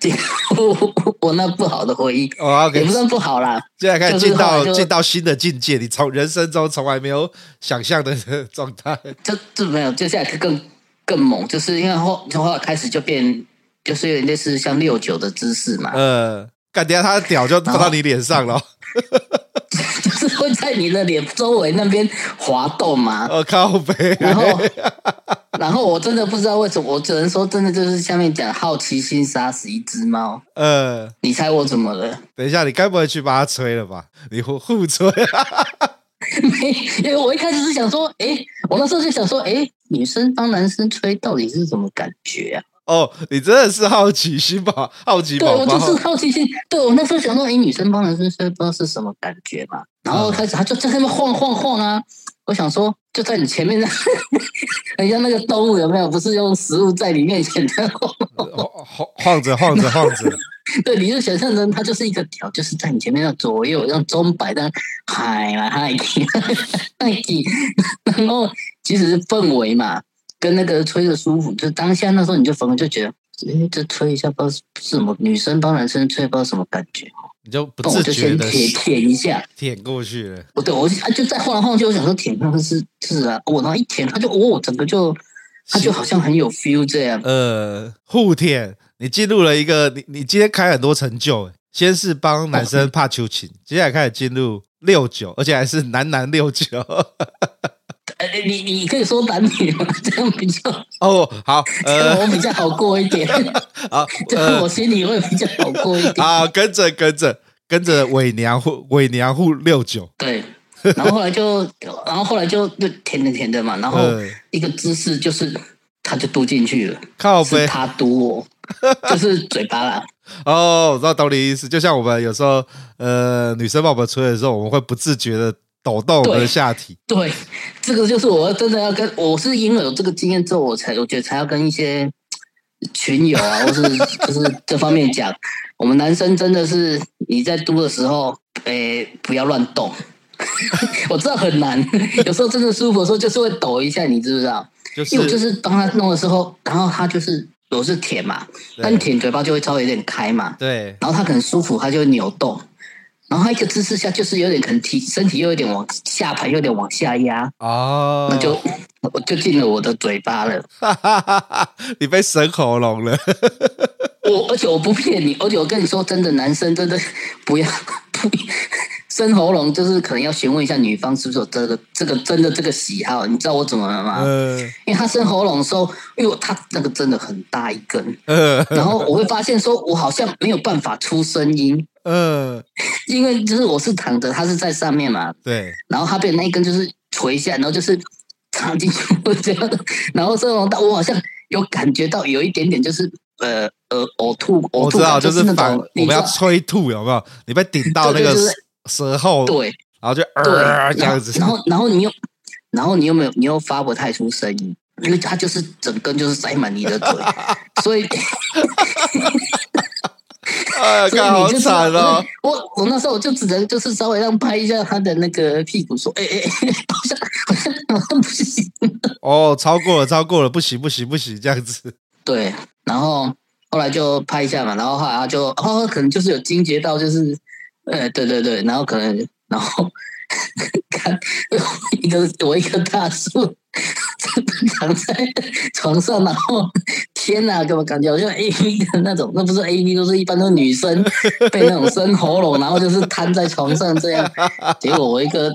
我 我那不好的回忆，哦也不算不好啦。现在开始进到进到新的境界，你从人生中从来没有想象的 状态。这这没有，接下来更更猛，就是因为后从后来开始就变，就是有点类似像六九的姿势嘛。呃，感觉他的屌就放到你脸上了。就是会在你的脸周围那边滑动嘛？我、哦、靠北！然后，然后我真的不知道为什么，我只能说真的就是下面讲好奇心杀死一只猫。呃，你猜我怎么了？等一下，你该不会去把它吹了吧？你互互吹？没，因为我一开始是想说，哎，我那时候就想说，哎，女生帮男生吹到底是什么感觉啊？哦，你真的是好奇心吧？好奇宝宝，对，我就是好奇心。对，我那时候想说，哎，女生帮男生吹，不知道是什么感觉吧。然后开始他就在那边晃晃晃啊，我想说，就在你前面，很像那个动物有没有？不是用食物在你面前的晃晃晃着晃着晃着。对，你就想象成它就是一个条，就是在你前面的左右，让钟摆的嗨来嗨去嗨去，然后其实是氛围嘛。跟那个吹的舒服，就当下那时候你就反而就觉得，哎，这吹一下不知道是什么，女生帮男生吹不知道什么感觉，你就不自觉的舔舔一下，舔过去了。不对，我就再晃来晃去，我想说舔，那个是是啊，我然后一舔，他就哦，整个就他就好像很有 feel 这样。呃，互舔，你进入了一个你你今天开很多成就，先是帮男生怕秋情，哦、接下来开始进入六九，而且还是男男六九。呃，你你可以说男女吗？这样比较哦，好，呃，我比较好过一点，啊，这样我心里会比较好过一点。啊，跟着跟着跟着伪娘户伪娘户六九，对，然后后来就，然后后来就就甜的甜的嘛，然后一个姿势就是他就嘟进去了，靠背，他嘟我，就是嘴巴啦。哦，我知道懂你意思，就像我们有时候呃女生帮我们吹的时候，我们会不自觉的。抖动我的下体，对，这个就是我真的要跟，我是因为有这个经验之后，我才我觉得才要跟一些群友啊，或是就是这方面讲，我们男生真的是你在嘟的时候，诶，不要乱动。我知道很难，有时候真的舒服的时候就是会抖一下，你知不知道？就是、因为我就是帮他弄的时候，然后他就是我是舔嘛，但舔嘴巴就会稍微有点开嘛，对，然后他可能舒服，他就会扭动。然后他一个姿势下，就是有点可能体身体又有点往下盘，有点往下压哦，那就我就进了我的嘴巴了。你被生喉咙了。我而且我不骗你，而且我跟你说真的，男生真的不要不 生喉咙，就是可能要询问一下女方是不是有这个这个真的这个喜好。你知道我怎么了吗？嗯，因为他生喉咙的时候，因为他那个真的很大一根，嗯，然后我会发现说，我好像没有办法出声音。嗯，因为就是我是躺着，他是在上面嘛。对。然后他被那一根就是垂下，然后就是插进去这样。然后这种，我好像有感觉到有一点点，就是呃呃呕吐，呕吐。我知道，就是那种我们要催吐，有没有？你被顶到那个舌后，对，然后就呃这样子。然后，然后你又，然后你又没有，你又发不太出声音，因为它就是整根就是塞满你的嘴，所以。哎呀，看好惨哦！我我那时候我就只能就是稍微让拍一下他的那个屁股，说：“哎哎，好像好像好像不行。”哦，超过了，超过了，不行不行不行，这样子。对，然后后来就拍一下嘛，然后后来他就哦，可能就是有惊觉到，就是呃，对对对，然后可能然后看一个我一个大叔。躺在床上，然后天哪，给我感觉好像 A V 的那种，那不是 A V，都是一般都是女生 被那种生喉咙，然后就是瘫在床上这样。结果我一个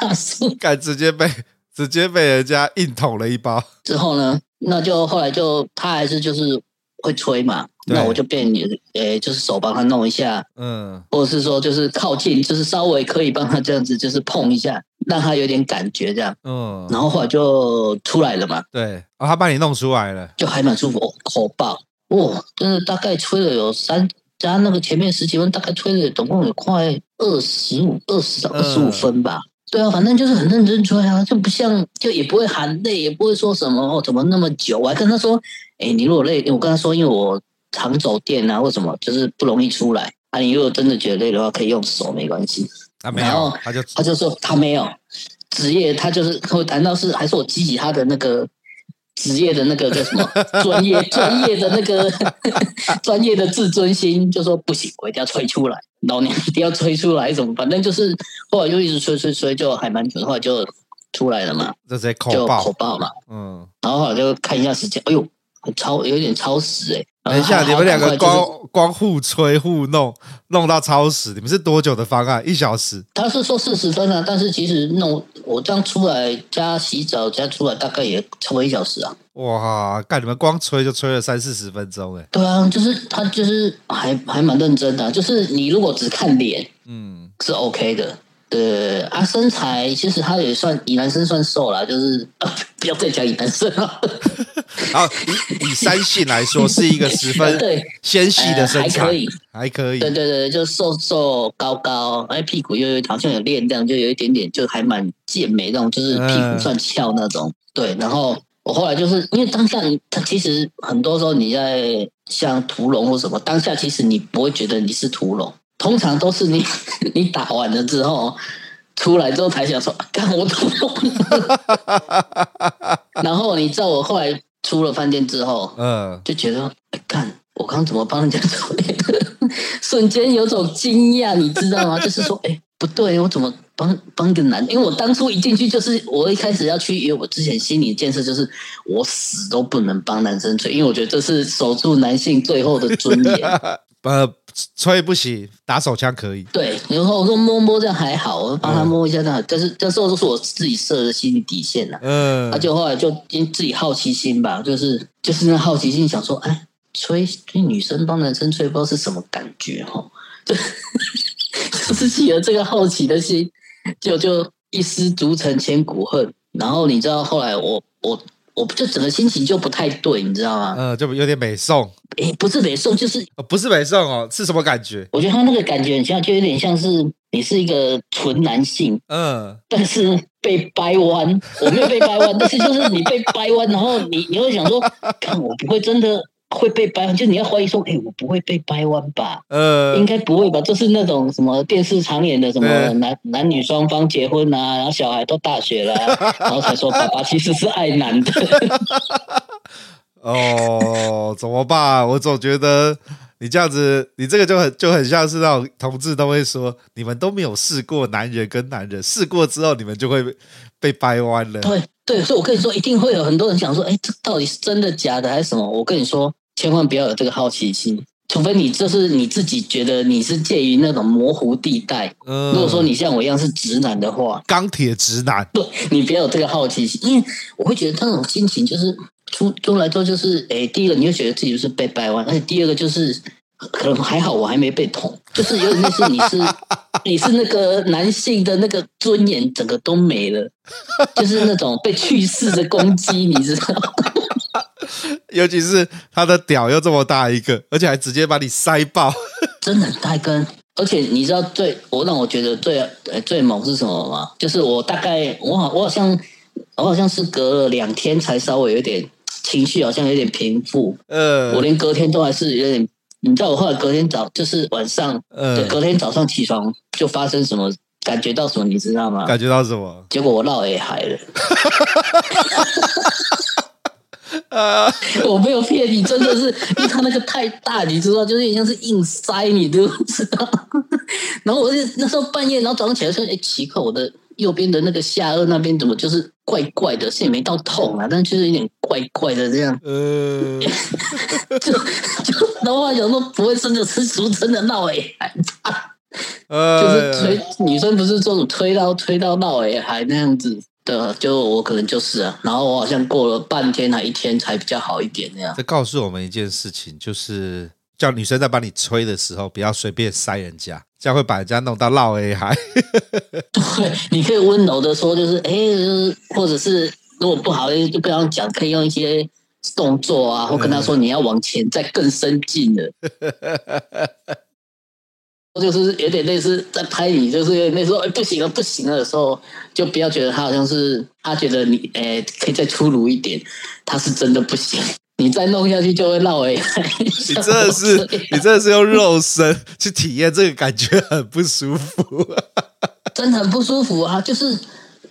大叔，敢直接被直接被人家硬捅了一包。之后呢，那就后来就他还是就是会吹嘛。那我就变你，诶、欸，就是手帮他弄一下，嗯，或者是说就是靠近，就是稍微可以帮他这样子，就是碰一下，让他有点感觉这样，嗯，然后后来就出来了嘛，对，哦，他帮你弄出来了，就还蛮舒服，口爆，哇，真的大概吹了有三加那个前面十几分，大概吹了总共有快二十五、二十到二十五分吧，嗯、对啊，反正就是很认真吹啊，就不像就也不会喊累，也不会说什么哦，怎么那么久，我还跟他说，哎、欸，你如果累，我跟他说，因为我。常走电啊，或什么，就是不容易出来。啊。你如果真的觉得累的话，可以用手，没关系。他没有，他就他就说他没有。职业，他就是我谈到是还是我激起他的那个职业的那个叫什么？专业专业的那个 专业的自尊心，就说不行，我一定要吹出来，老娘一定要吹出来，怎么反正就是后来就一直吹吹吹，就还蛮久，后来就出来了嘛，就口爆。口爆嘛，嗯，然后后来就看一下时间，哎呦，超有点超时哎、欸。等一下，你们两个光光互吹互弄，弄到超时，你们是多久的方案？一小时？他是说四十分啊，但是其实弄我这样出来加洗澡加出来大概也超过一小时啊。哇，干你们光吹就吹了三四十分钟哎。对啊，就是他就是还还蛮认真的，就是你如果只看脸，嗯，是 OK 的。对啊，身材其实他也算以男生算瘦了，就是、啊、不要再讲以男生了。好，以以三性来说，是一个十分 纤细的身材，还可以，还可以。对对对，就瘦瘦高高，哎，屁股又有好像有练这样，就有一点点，就还蛮健美那种，就是屁股算翘那种。嗯、对，然后我后来就是因为当下你，他其实很多时候你在像屠龙或什么，当下其实你不会觉得你是屠龙。通常都是你，你打完了之后出来之后才想说，干我怎么？然后你知道我后来出了饭店之后，嗯，就觉得，哎，干我刚怎么帮人家做那个？瞬间有种惊讶，你知道吗？就是说，哎，不对，我怎么帮帮个男？因为我当初一进去就是，我一开始要去，因为我之前心理建设就是，我死都不能帮男生吹，因为我觉得这是守住男性最后的尊严。呃，吹不行，打手枪可以。对，然后我说摸摸这样还好，我帮他摸一下这样，但是这时候都是我自己设的心理底线了。嗯，他就后来就因自己好奇心吧，就是就是那好奇心想说，哎，吹吹女生帮男生吹，不知道是什么感觉哈，就就是起了这个好奇的心，就就一失足成千古恨。然后你知道后来我我。我就整个心情就不太对，你知道吗？嗯，就有点美颂。诶，不是美颂，就是不是美颂哦，是什么感觉？我觉得他那个感觉很像，就有点像是你是一个纯男性，嗯，但是被掰弯。我没有被掰弯，但是就是你被掰弯，然后你你会想说，看我不会真的。会被掰弯，就你要怀疑说，哎、欸，我不会被掰弯吧？呃，应该不会吧？就是那种什么电视常演的，什么男、欸、男女双方结婚啊，然后小孩都大学了，然后才说爸爸其实是爱男的。哦，怎么办？我总觉得你这样子，你这个就很就很像是那种同志都会说，你们都没有试过男人跟男人，试过之后你们就会被掰弯了。对对，所以我跟你说，一定会有很多人想说，哎，这到底是真的假的还是什么？我跟你说。千万不要有这个好奇心，除非你就是你自己觉得你是介于那种模糊地带。嗯，如果说你像我一样是直男的话，钢铁直男，对，你不要有这个好奇心，因为我会觉得那种心情就是出出来之后就是，哎，第一个你会觉得自己就是被掰弯，而且第二个就是可能还好我还没被捅，就是有点类似你是你是那个男性的那个尊严整个都没了，就是那种被去世的攻击，你知道吗？尤其是他的屌又这么大一个，而且还直接把你塞爆，真的很大根。而且你知道最我让我觉得最最猛是什么吗？就是我大概我好我好像我好像是隔了两天才稍微有点情绪，好像有点平复。呃，我连隔天都还是有点。你知道我后来隔天早就是晚上，呃，隔天早上起床就发生什么，感觉到什么，你知道吗？感觉到什么？结果我闹也嗨了。啊！我没有骗你，真的是，因为它那个太大，你知道，就是像是硬塞，你都知道。然后我就那时候半夜，然后早上起来说：“哎，奇怪，我的右边的那个下颚那边怎么就是怪怪的？是也没到痛啊，但就是有点怪怪的这样。”嗯，就就然后我想说，不会真的是俗称的闹尾海吧？就是推女生不是这种推到推到闹尾海那样子。对，就我可能就是啊，然后我好像过了半天还一天才比较好一点那样。这告诉我们一件事情，就是叫女生在帮你吹的时候，不要随便塞人家，这样会把人家弄到闹 A 还。对，你可以温柔的说，就是哎，就是或者是如果不好意思就不要讲，可以用一些动作啊，或跟他说你要往前再更深进的。就是有点类似在拍你，就是有点类似说，哎，不行了，不行了的时候，就不要觉得他好像是他觉得你，哎，可以再粗鲁一点，他是真的不行，你再弄下去就会闹尾。你真的是，你真的是用肉身去体验这个感觉，很不舒服，真的很不舒服啊！就是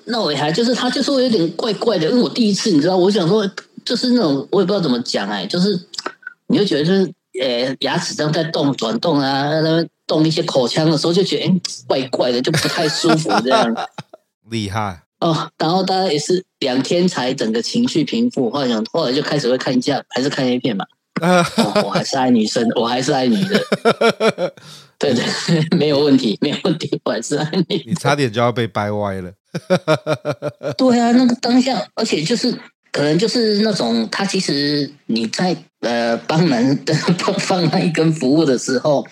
闹尾还就是他就是会有点怪怪的，因为我第一次，你知道，我想说就是那种我也不知道怎么讲哎、欸，就是你就觉得就是呃、欸、牙齿这样在动转动啊，那动一些口腔的时候就觉得哎、欸、怪怪的，就不太舒服这样。厉害哦，然后大家也是两天才整个情绪平复，后来想后来就开始会看一下，还是看 A 片嘛。哦、我还是爱女生，我还是爱女的。对对，没有问题，没有问题，我还是爱你。你差点就要被掰歪了。对啊，那个当下，而且就是可能就是那种，他其实你在呃帮忙的放那一根服务的时候，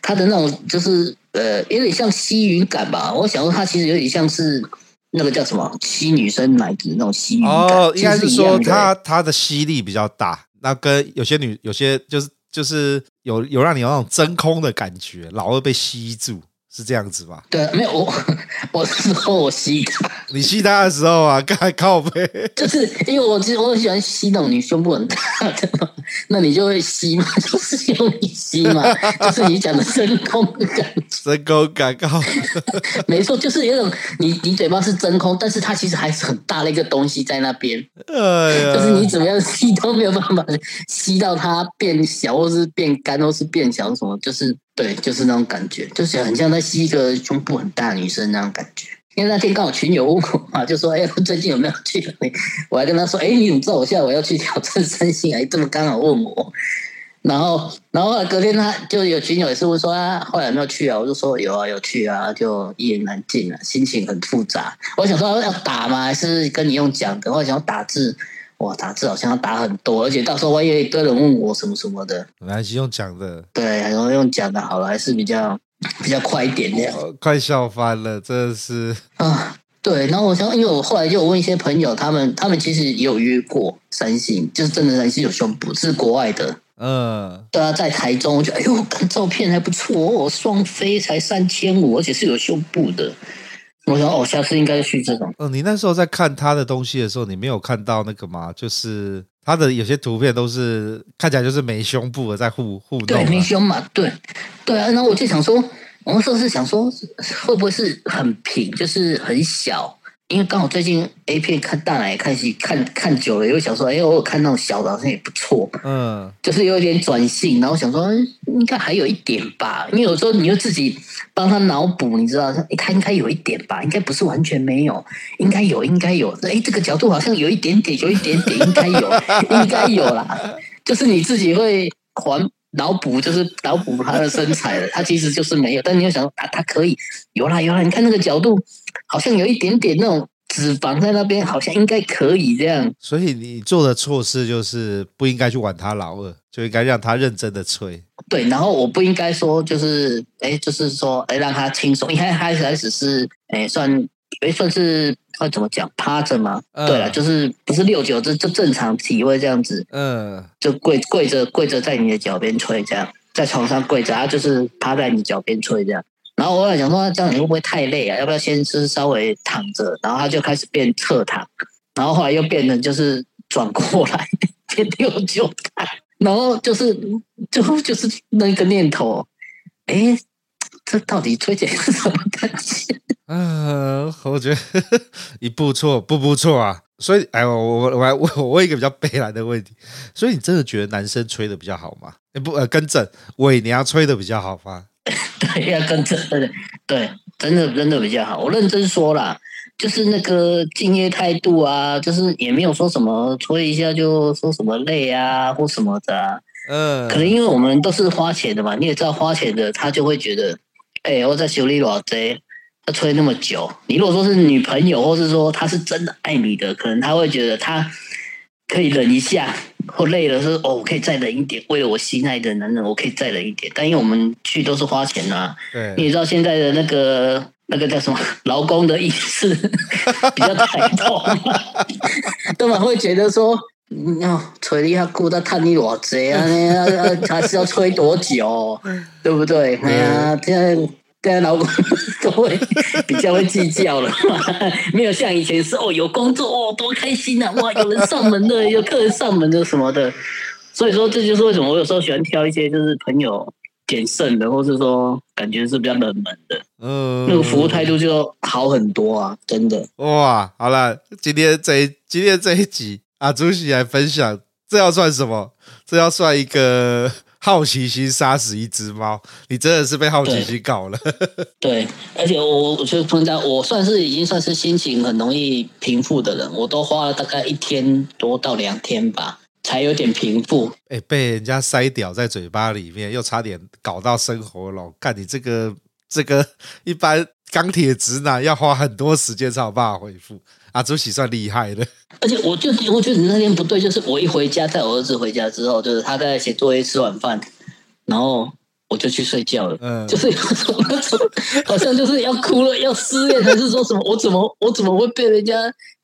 他的那种就是呃有点像吸吮感吧。我想说，他其实有点像是那个叫什么吸女生奶子那种吸吮感。哦，应该是说他他的吸力比较大。那跟有些女有些就是就是有有让你有那种真空的感觉，老二被吸住。是这样子吧？对，没有我，我是说我吸他。你吸他的时候啊，刚才靠背，就是因为我其实我很喜欢吸那种你胸部很大的嘛，那你就会吸嘛，就是用力吸嘛，就是你讲的真空感，真空感靠，没错，就是有种你你嘴巴是真空，但是它其实还是很大的一个东西在那边，哎呀，就是你怎么样吸都没有办法吸到它变小，或是变干，或是变小什么，就是。对，就是那种感觉，就是很像在吸一个胸部很大的女生那种感觉。因为那天刚好群友问我嘛，就说：“哎，最近有没有去？”我还跟他说：“哎，你怎么知道我下午要去挑战三星？哎，这么刚好问我。”然后，然后隔天他就有群友也是问说：“啊，后来有没有去啊？”我就说：“有啊，有去啊，就一言难尽啊，心情很复杂。我想说要打吗？还是跟你用讲的？我想要打字。”哇，打字好像要打很多，而且到时候万一一堆人问我什么什么的，还是用讲的。对，然后用讲的好了，还是比较比较快一点那样。快笑翻了，真的是啊，对。然后我想，因为我后来就有问一些朋友，他们他们其实也有约过三星，就是真的三星有胸部，是国外的。嗯，对啊，在台中，我觉得哎呦，看照片还不错哦，双飞才三千五，而且是有胸部的。我的偶像是应该去这种。嗯，你那时候在看他的东西的时候，你没有看到那个吗？就是他的有些图片都是看起来就是没胸部的，在互互动。对，没胸嘛，对，对啊。然后我就想说，我那时候是想说，会不会是很平，就是很小？因为刚好最近 A 片看大奶看戏看看久了，又想说，哎，我有看那种小的，好像也不错。嗯，就是有点转性，然后想说，应该还有一点吧。因为有时候你又自己帮他脑补，你知道，他应该有一点吧，应该不是完全没有，应该有，应该有。哎，这个角度好像有一点点，有一点点，应该有，应该有啦。就是你自己会还脑补，就是脑补他的身材了。他其实就是没有，但你又想说，啊，他可以有啦有啦，你看那个角度。好像有一点点那种脂肪在那边，好像应该可以这样。所以你做的错事就是不应该去玩他老二，就应该让他认真的吹。对，然后我不应该说就是，哎，就是说，哎，让他轻松，因为他一开始是，哎，算，哎，算是，要怎么讲，趴着吗。嗯、对了，就是不是六九，就就正常体位这样子。嗯。就跪跪着跪着在你的脚边吹，这样在床上跪着，他就是趴在你脚边吹这样。然后我来想说，这样你会不会太累啊？要不要先是稍微躺着？然后他就开始变侧躺，然后后来又变成就是转过来变六九躺，然后就是就就是那个念头，哎，这到底吹起来是什么感觉？嗯、呃，我觉得一步错步步错啊！所以，哎，我我我我我问一个比较悲哀的问题，所以你真的觉得男生吹的比较好吗？不，呃，跟正伪娘吹的比较好吗？对，要跟正对对，真的真的比较好。我认真说啦，就是那个敬业态度啊，就是也没有说什么吹一下就说什么累啊或什么的啊。嗯，可能因为我们都是花钱的嘛，你也知道花钱的他就会觉得，哎、欸，我在修理老贼，他吹那么久。你如果说是女朋友，或是说他是真的爱你的，可能他会觉得他可以忍一下。或累了说哦，我可以再忍一点，为了我心爱的男人，我可以再忍一点。但因为我们去都是花钱啊，对，你也知道现在的那个那个叫什么劳工的意识 比较抬头嘛，都蛮会觉得说，要吹你下裤，他看你偌济啊，还是要吹多久，对不对？哎呀，这样。现在老公都会比较会计较了，没有像以前是哦，有工作哦，多开心啊！哇，有人上门的，有客人上门的什么的。所以说，这就是为什么我有时候喜欢挑一些就是朋友捡剩的，或是说感觉是比较冷门的，嗯，那个服务态度就好很多啊，真的。哇，好了，今天这一今天这一集阿朱喜来分享，这要算什么？这要算一个 好奇心杀死一只猫？你真的是被好奇心搞了。对，对，而且我我觉得彭家，我算是已经算是心情很容易平复的人，我都花了大概一天多到两天吧，才有点平复。哎，被人家塞屌在嘴巴里面，又差点搞到生喉咙，看你这个这个 一般。钢铁直男要花很多时间才有办法回复，阿朱喜算厉害的。而且我就我觉得你那天不对，就是我一回家带我儿子回家之后，就是他在写作业、吃晚饭，然后我就去睡觉了。嗯，就是有种那种好像就是要哭了，要失恋，还是说什么？我怎么我怎么会被人家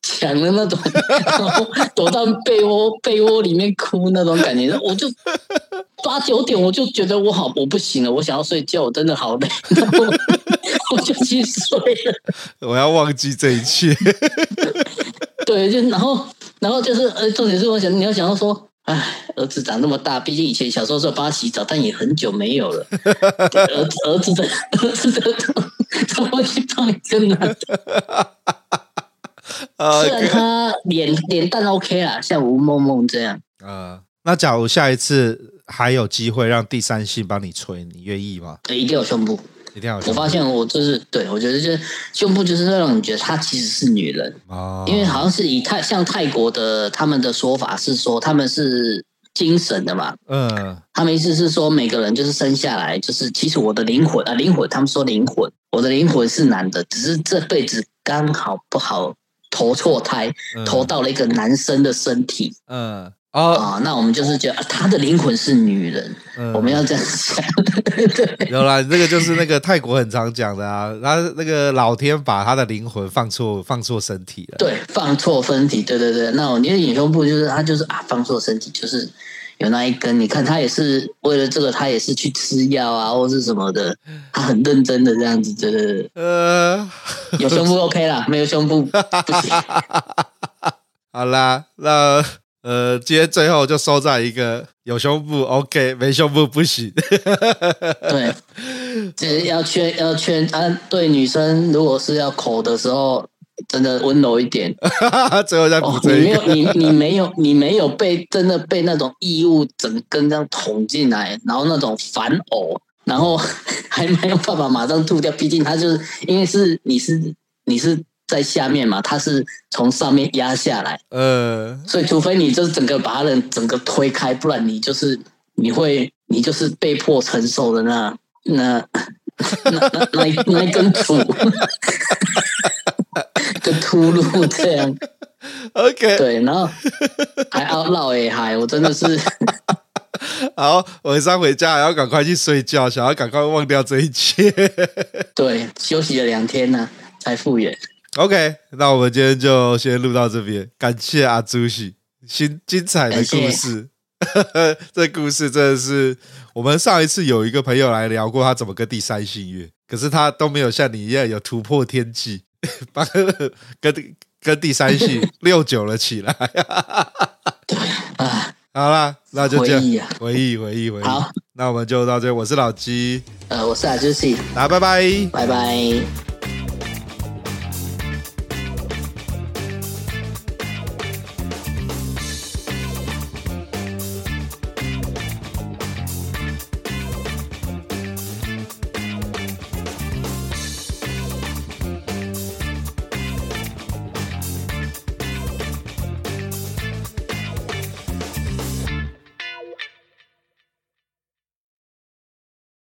抢的那种？然后躲到被窝被窝里面哭那种感觉，我就。八九点我就觉得我好，我不行了，我想要睡觉，我真的好累，然 后我就去睡了。我要忘记这一切。对，就然后然后就是呃，重点是我想你要想到说，哎，儿子长那么大，毕竟以前小时候是帮他洗澡，但也很久没有了。儿子儿子的儿子的怎么会去帮一个男的？虽然他脸脸蛋 OK 啦，像吴梦梦这样。啊、uh。那假如下一次还有机会让第三性帮你吹，你愿意吗？对，一定要胸部，一定要胸部。我发现我就是对，我觉得就是胸部就是让你觉得她其实是女人。哦，因为好像是以泰像泰国的他们的说法是说他们是精神的嘛，嗯，他们意思是说每个人就是生下来就是其实我的灵魂啊灵魂，他们说灵魂，我的灵魂是男的，只是这辈子刚好不好投错胎，嗯，投到了一个男生的身体，嗯。哦、oh, 那我们就是觉得他的灵魂是女人，嗯、我们要这样想。有啦，这个就是那个泰国很常讲的啊，他那个老天把他的灵魂放错放错身体了。对，放错身体，对对对。那我你的隐胸部就是他就是啊，放错身体，就是有那一根。你看他也是为了这个，他也是去吃药啊，或是什么的，他很认真的这样子，对对对。呃，有胸部 OK 啦，没有胸部不行。好啦，那。呃，今天最后就收在一个有胸部 OK，没胸部不行。对，就是要劝要劝啊，对女生如果是要口的时候，真的温柔一点。最后再补这一个、哦、你没有你你没有你没有被真的被那种异物整根这样捅进来，然后那种反呕，然后还没有办法马上吐掉，毕竟它就是因为是你是你是。在下面嘛，它是从上面压下来，呃，所以除非你就是整个把它的整个推开，不然你就是你会你就是被迫承受的那那那那那一 那一根土的 秃噜这样，OK，对，然后还要闹哎嗨，我真的是，好，晚上回家还要赶快去睡觉，想要赶快忘掉这一切，对，休息了两天呢、啊，才复原。OK，那我们今天就先录到这边。感谢阿朱喜新精彩的故事，这故事真的是我们上一次有一个朋友来聊过他怎么跟第三性约，可是他都没有像你一样有突破天际，把跟跟第三性 六九了起来。好啦，那就这样，回忆回忆回忆。好，那我们就到这，我是老鸡，呃，我是阿朱喜，那拜拜，拜拜。